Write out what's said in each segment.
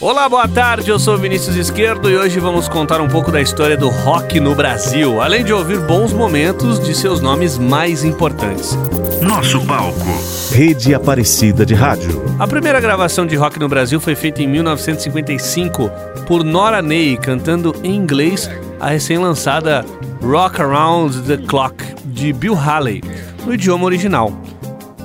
Olá, boa tarde. Eu sou Vinícius Esquerdo e hoje vamos contar um pouco da história do rock no Brasil, além de ouvir bons momentos de seus nomes mais importantes. Nosso palco. Rede Aparecida de Rádio. A primeira gravação de rock no Brasil foi feita em 1955 por Nora Ney cantando em inglês a recém-lançada Rock Around the Clock de Bill Haley, no idioma original.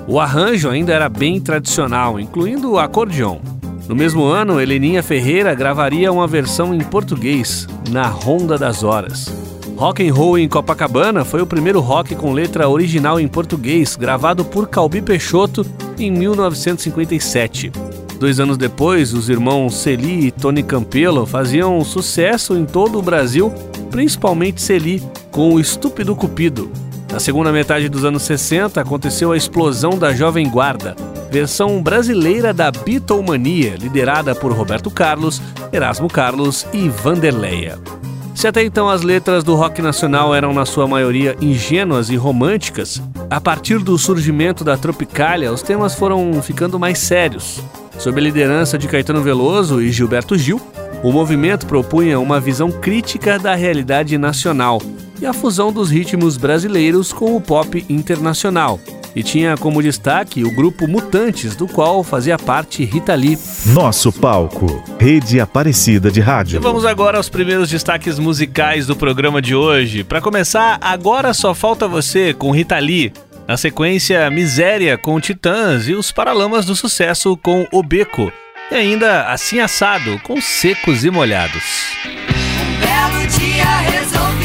O arranjo ainda era bem tradicional, incluindo o acordeão. No mesmo ano, Heleninha Ferreira gravaria uma versão em português, na Ronda das Horas. Rock and Roll em Copacabana foi o primeiro rock com letra original em português, gravado por Calbi Peixoto em 1957. Dois anos depois, os irmãos Celi e Tony Campelo faziam sucesso em todo o Brasil, principalmente Celi com o Estúpido Cupido. Na segunda metade dos anos 60 aconteceu a explosão da Jovem Guarda, versão brasileira da Beatlemania, liderada por Roberto Carlos, Erasmo Carlos e Vanderleia. Se até então as letras do rock nacional eram na sua maioria ingênuas e românticas, a partir do surgimento da Tropicália, os temas foram ficando mais sérios. Sob a liderança de Caetano Veloso e Gilberto Gil, o movimento propunha uma visão crítica da realidade nacional e a fusão dos ritmos brasileiros com o pop internacional, e tinha como destaque o grupo Mutantes, do qual fazia parte Rita Lee. Nosso palco, Rede Aparecida de Rádio. E vamos agora aos primeiros destaques musicais do programa de hoje. Para começar, agora só falta você com Rita Lee. Na sequência, Miséria com Titãs e os Paralamas do Sucesso com O Beco. E ainda Assim Assado com Secos e Molhados. Um belo dia resolvi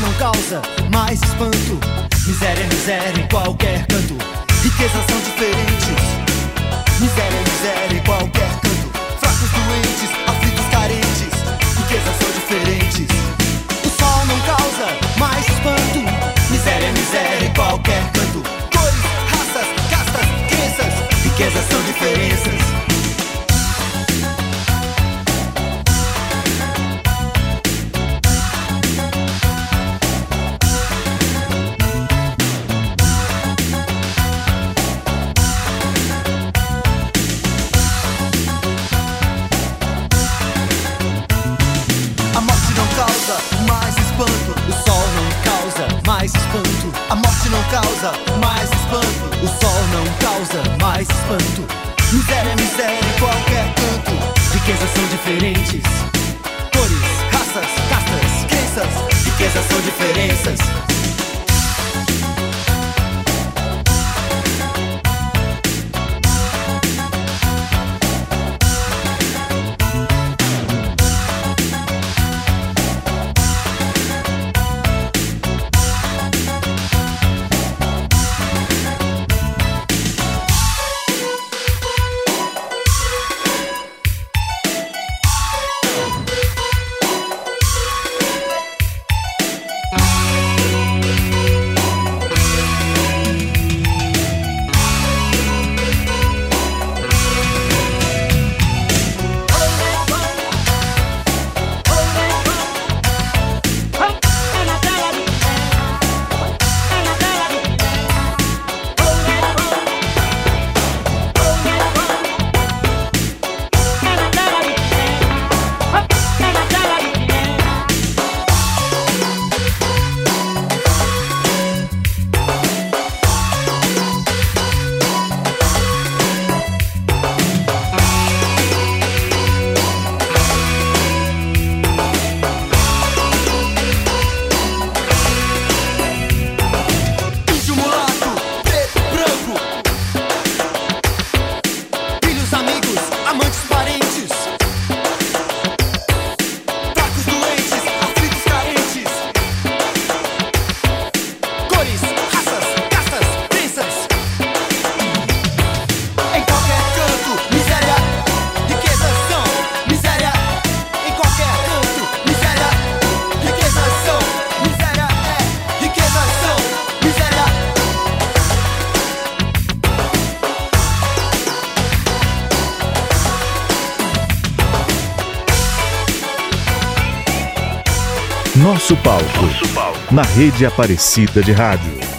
não causa mais espanto. Miséria é miséria em qualquer canto. Riquezas são diferentes. Miséria é miséria em qualquer canto. Fracos, doentes, aflitos, carentes. Riquezas são diferentes. O sol não causa mais espanto. Miséria é miséria em qualquer canto. Cores, raças, castas, crenças. Riquezas são diferenças. Causa mais espanto. O sol não causa mais espanto. Miséria é miséria em qualquer canto. Riquezas são diferentes. Cores, raças, castas, crenças. Riquezas são diferenças. Nosso palco. Na rede Aparecida de Rádio.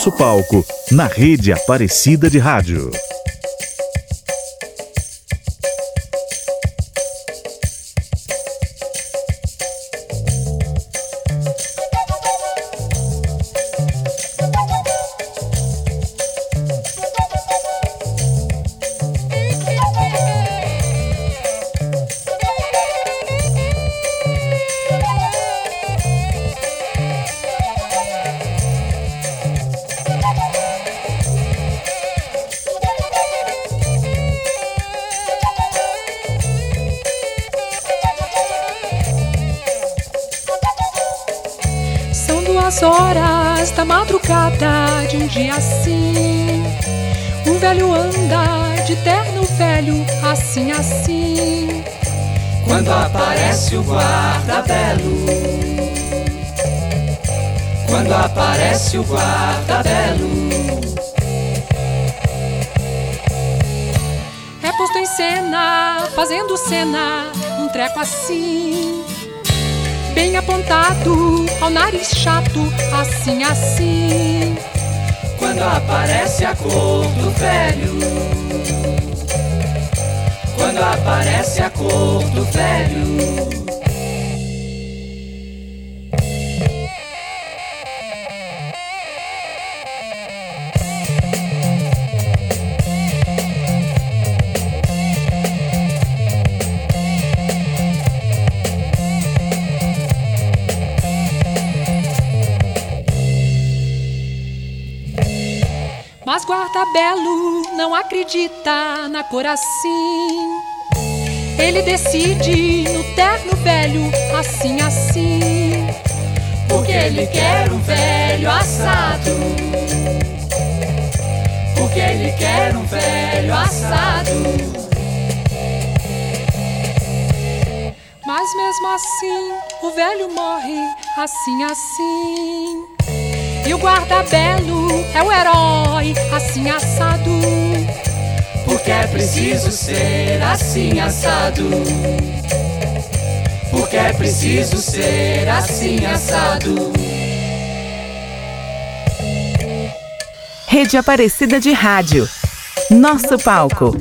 Nosso palco na rede Aparecida de Rádio. De terno velho, assim, assim. Quando aparece o guarda-belo. Quando aparece o guarda-belo. É posto em cena, fazendo cena, um treco assim. Bem apontado, ao nariz chato, assim, assim. Quando aparece a cor do velho. Quando aparece a cor do velho. Mas guarda-belo não acredita na cor assim. Ele decide no terno velho, assim, assim. Porque ele quer um velho assado. Porque ele quer um velho assado. Mas mesmo assim, o velho morre, assim, assim. E o guarda-belo é o herói, assim, assado. Porque é preciso ser assim assado. Porque é preciso ser assim assado. Rede Aparecida de Rádio. Nosso palco.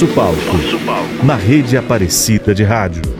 Nosso palco, na rede Aparecida de Rádio.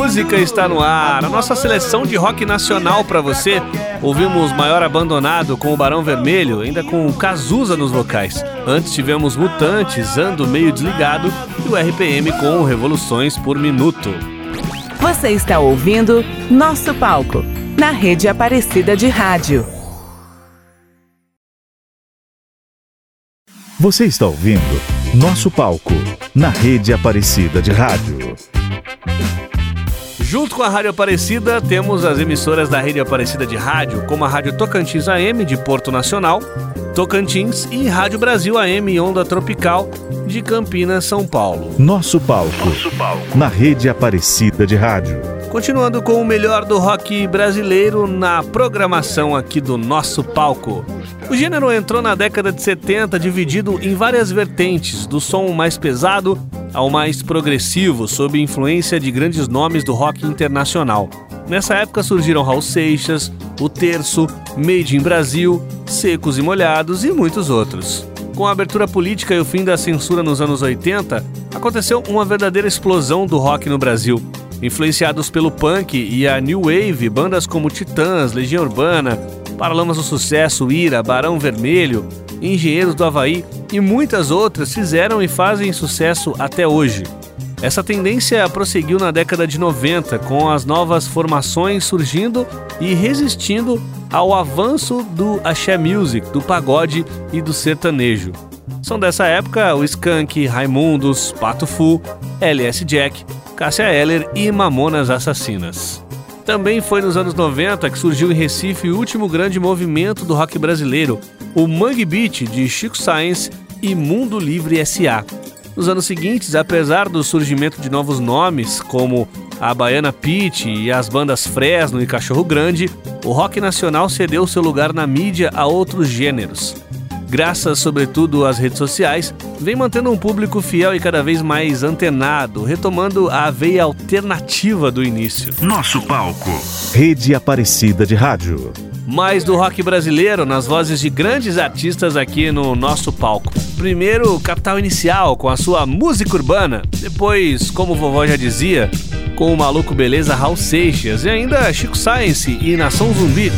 Música está no ar. A nossa seleção de rock nacional para você. Ouvimos Maior Abandonado com o Barão Vermelho, ainda com o Cazuza nos vocais. Antes tivemos Mutantes, Ando Meio Desligado e o RPM com Revoluções por Minuto. Você está ouvindo Nosso Palco, na rede Aparecida de Rádio. Você está ouvindo Nosso Palco, na rede Aparecida de Rádio. Junto com a Rádio Aparecida, temos as emissoras da Rede Aparecida de Rádio, como a Rádio Tocantins AM de Porto Nacional, Tocantins e Rádio Brasil AM Onda Tropical de Campinas, São Paulo. Nosso Palco, na rede Aparecida de Rádio. Continuando com o melhor do rock brasileiro na programação aqui do nosso palco. O gênero entrou na década de 70 dividido em várias vertentes, do som mais pesado ao mais progressivo, sob influência de grandes nomes do rock internacional. Nessa época surgiram Raul Seixas, O Terço, Made in Brasil, Secos e Molhados e muitos outros. Com a abertura política e o fim da censura nos anos 80, aconteceu uma verdadeira explosão do rock no Brasil. Influenciados pelo punk e a new wave, bandas como Titãs, Legião Urbana, Paralamas do Sucesso, Ira, Barão Vermelho, Engenheiros do Havaí e muitas outras fizeram e fazem sucesso até hoje. Essa tendência prosseguiu na década de 90, com as novas formações surgindo e resistindo ao avanço do axé music, do pagode e do sertanejo. São dessa época o Skank, Raimundos, Pato Fu, LS Jack, Cássia Eller e Mamonas Assassinas. Também foi nos anos 90 que surgiu em Recife o último grande movimento do rock brasileiro, o Mangue Beat de Chico Science e Mundo Livre S.A. Nos anos seguintes, apesar do surgimento de novos nomes, como a Baiana Pit e as bandas Fresno e Cachorro Grande, o rock nacional cedeu seu lugar na mídia a outros gêneros. Graças, sobretudo, às redes sociais, vem mantendo um público fiel e cada vez mais antenado, retomando a veia alternativa do início. Nosso Palco, rede Aparecida de Rádio. Mais do rock brasileiro nas vozes de grandes artistas aqui no nosso palco. Primeiro, Capital Inicial com a sua música urbana. Depois, como vovó já dizia, com o maluco beleza Raul Seixas. E ainda Chico Science e Nação Zumbi,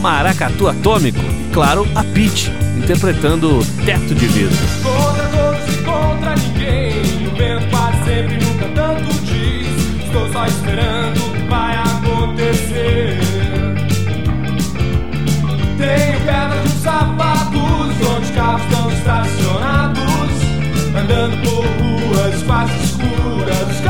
Maracatu Atômico. E claro, a Pitty, interpretando Teto de Vidro. Contra todos e contra ninguém. O vento quase sempre nunca tanto diz. Estou só esperando o que vai acontecer. Tenho pedra nos sapatos, onde os carros estão estacionados. Andando por ruas quase escuras,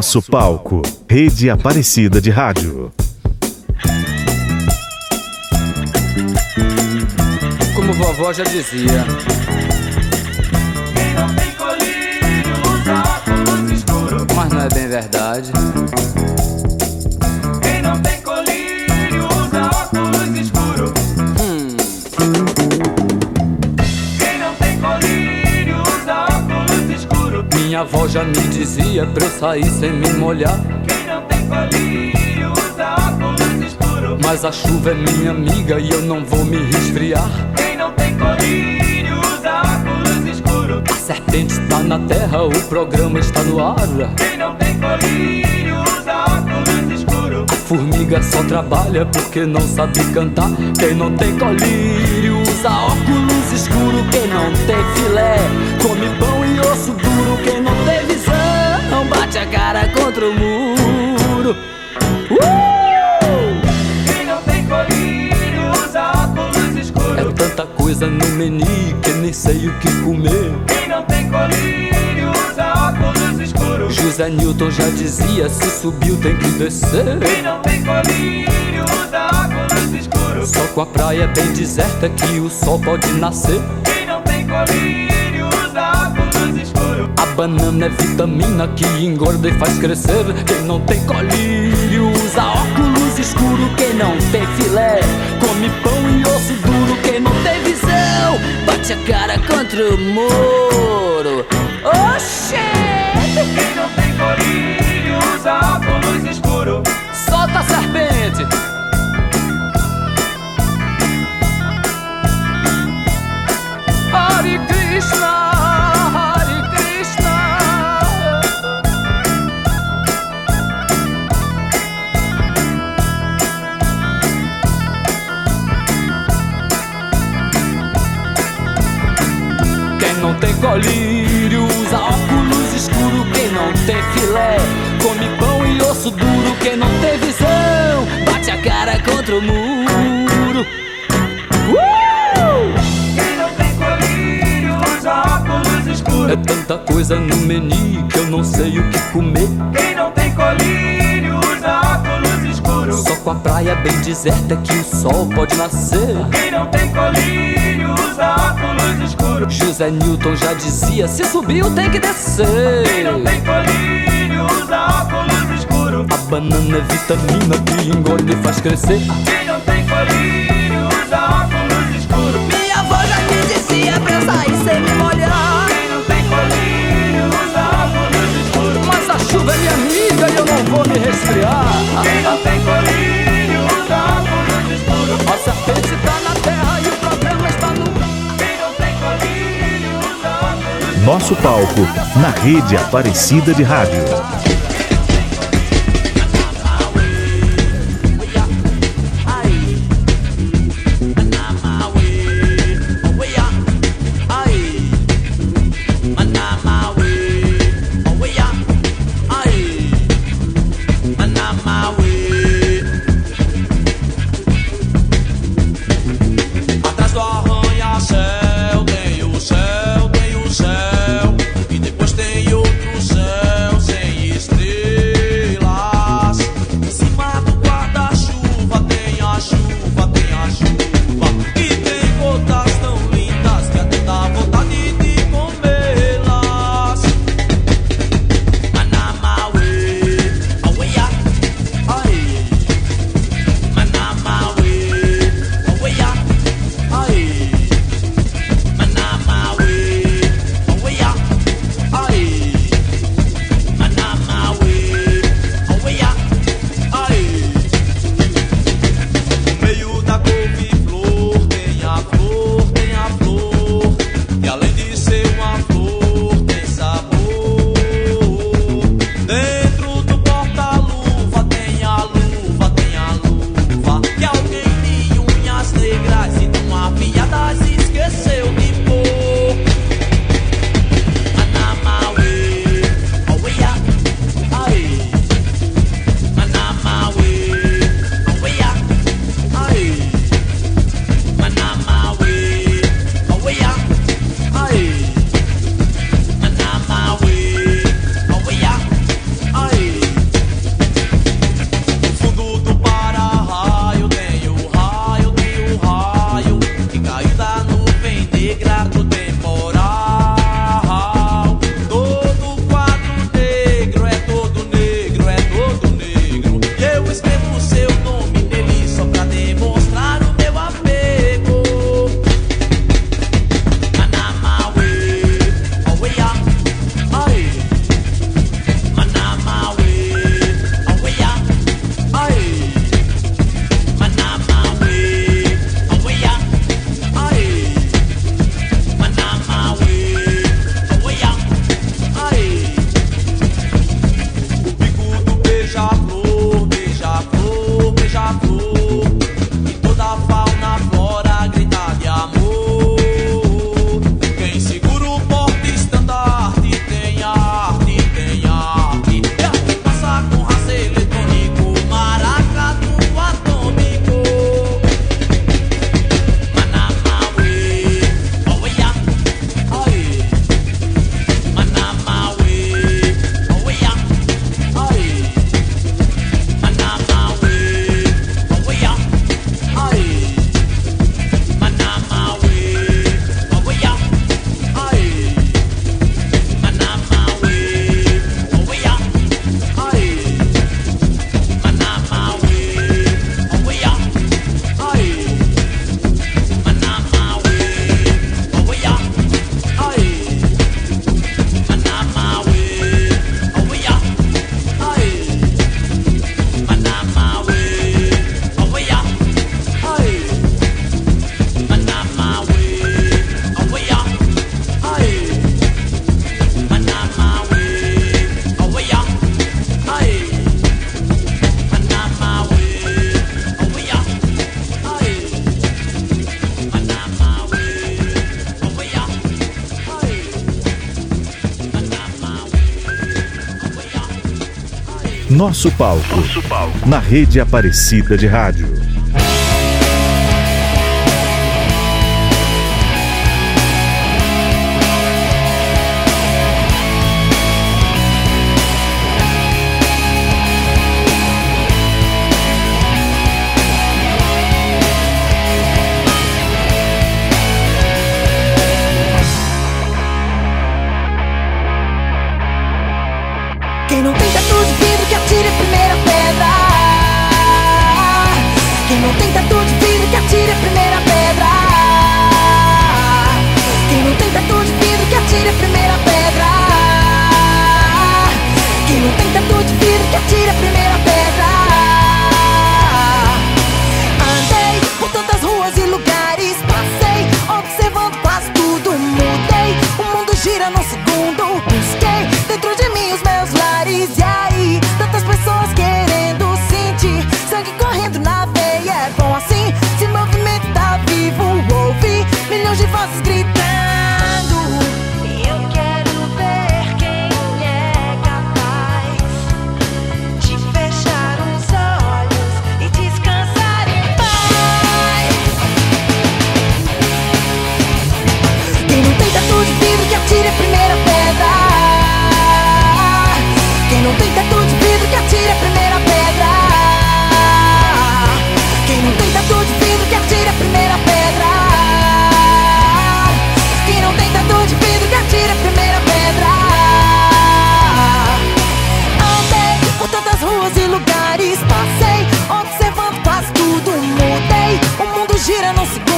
Nosso palco. Rede Aparecida de Rádio. Como vovó já dizia. Quem não tem colírio usa óculos escuros. Mas não é bem verdade. Já me dizia pra eu sair sem me molhar. Quem não tem colírio usa óculos escuros. Mas a chuva é minha amiga e eu não vou me resfriar. Quem não tem colírio usa óculos escuros. A serpente está na terra, o programa está no ar. Quem não tem colírio usa óculos escuros. A formiga só trabalha porque não sabe cantar. Quem não tem colírio usa óculos escuro. Quem não tem filé come pão e osso duro. Cara contra o muro. Uh! Quem não tem colírio usa óculos escuros. É tanta coisa no menu que nem sei o que comer. Quem não tem colírio usa óculos escuros. José Newton já dizia: se subiu tem que descer. Quem não tem colírio usa óculos escuros. Só com a praia bem deserta que o sol pode nascer. Quem não tem colírio banana é vitamina que engorda e faz crescer. Quem não tem colírio usa óculos escuro. Quem não tem filé come pão e osso duro. Quem não tem visão bate a cara contra o muro. Oxê! Quem não tem colírio usa óculos escuros. Solta a serpente! Hare Krishna, tem filé come pão e osso duro. Quem não tem visão bate a cara contra o muro. Uh! Quem não tem colírio usa óculos É escuros. tanta coisa no menu que eu não sei o que comer. Quem não tem colírio. Só com a praia bem deserta que o sol pode nascer. Quem não tem colírio usa óculos escuros. José Newton já dizia: se subiu tem que Quem descer. não tem colírio usa óculos escuros. A banana é vitamina que engorda e faz crescer. Quem não tem colírio usa óculos Nosso palco na rede Aparecida de Rádio. Nosso palco. Nosso palco. Na rede Aparecida de Rádio. mentira não se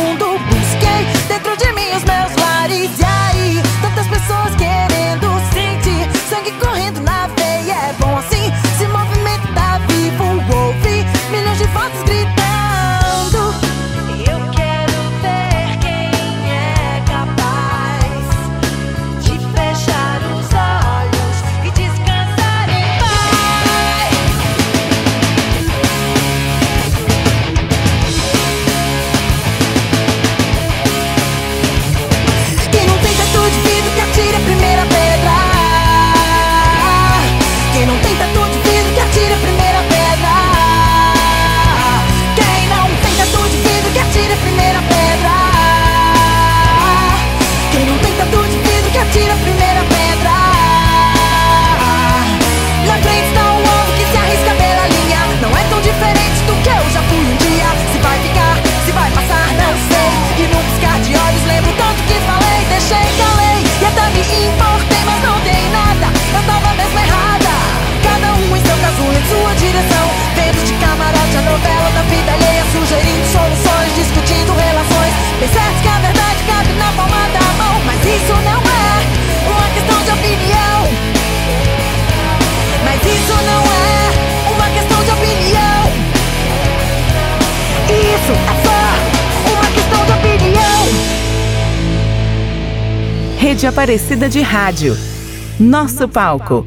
Rede Aparecida de Rádio. Nosso palco.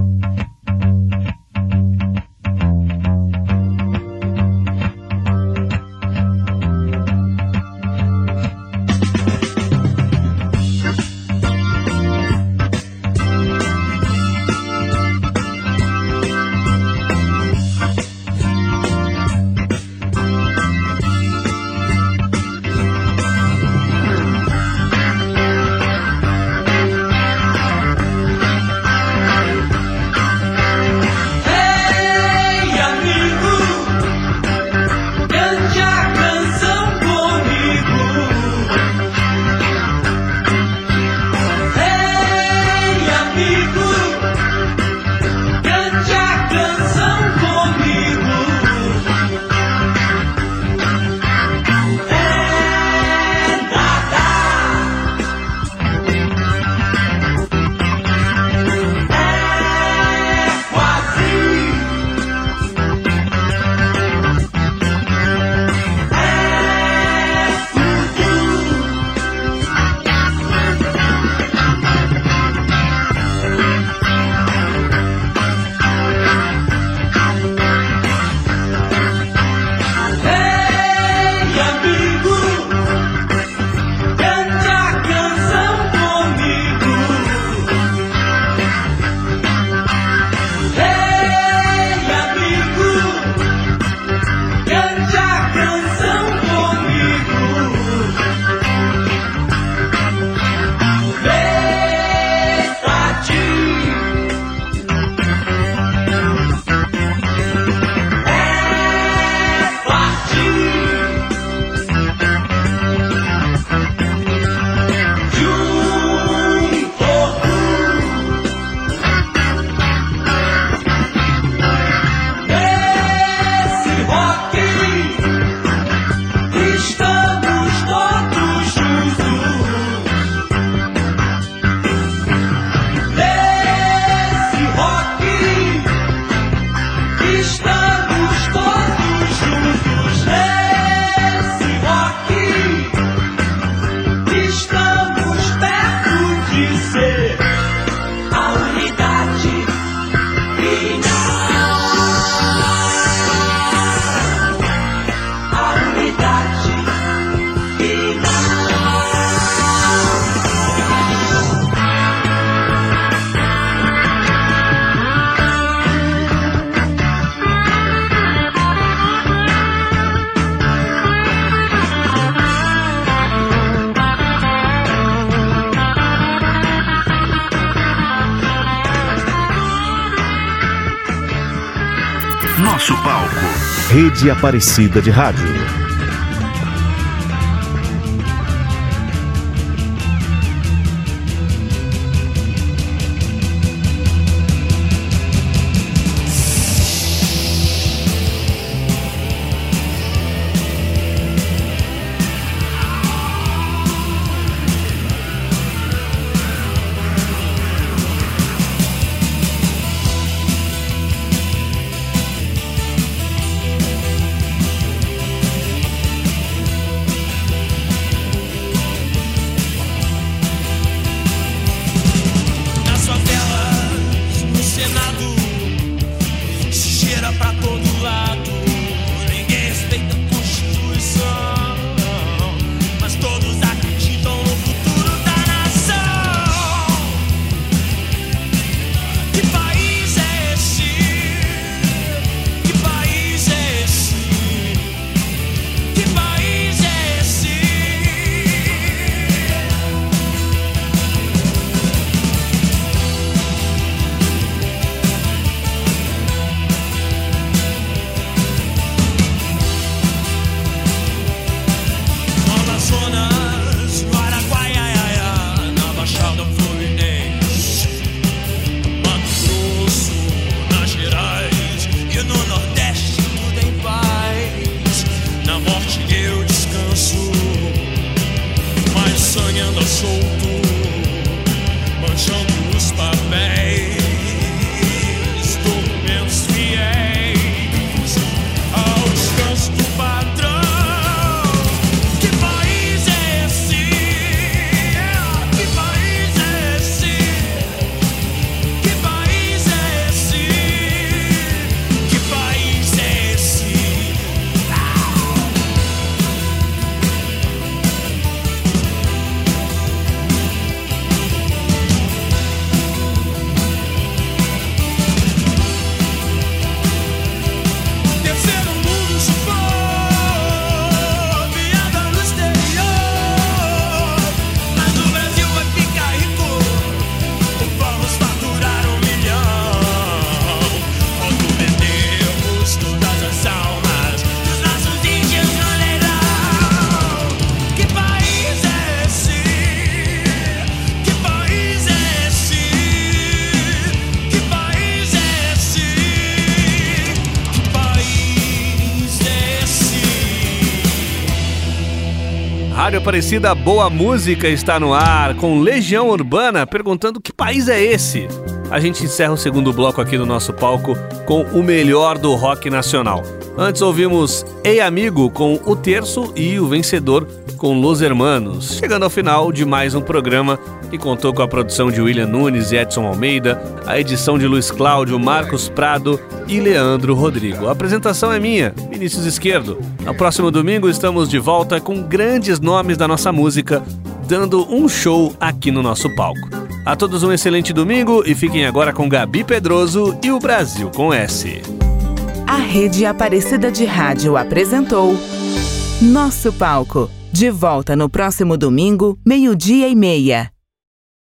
Aparecida de Rádio. Aparecida Boa Música está no ar com Legião Urbana perguntando que país é esse. A gente encerra o segundo bloco aqui no nosso palco com o melhor do rock nacional. Antes ouvimos Ei Amigo com o terço e o vencedor com Los Hermanos, chegando ao final de mais um programa que contou com a produção de William Nunes e Edson Almeida, a edição de Luiz Cláudio, Marcos Prado e Leandro Rodrigo. A apresentação é minha, Vinícius Esquerdo. No próximo domingo estamos de volta com grandes nomes da nossa música, dando um show aqui no nosso palco. A todos um excelente domingo e fiquem agora com Gabi Pedroso e o Brasil com S. A Rede Aparecida de Rádio apresentou Nosso Palco. De volta no próximo domingo, meio-dia e meia.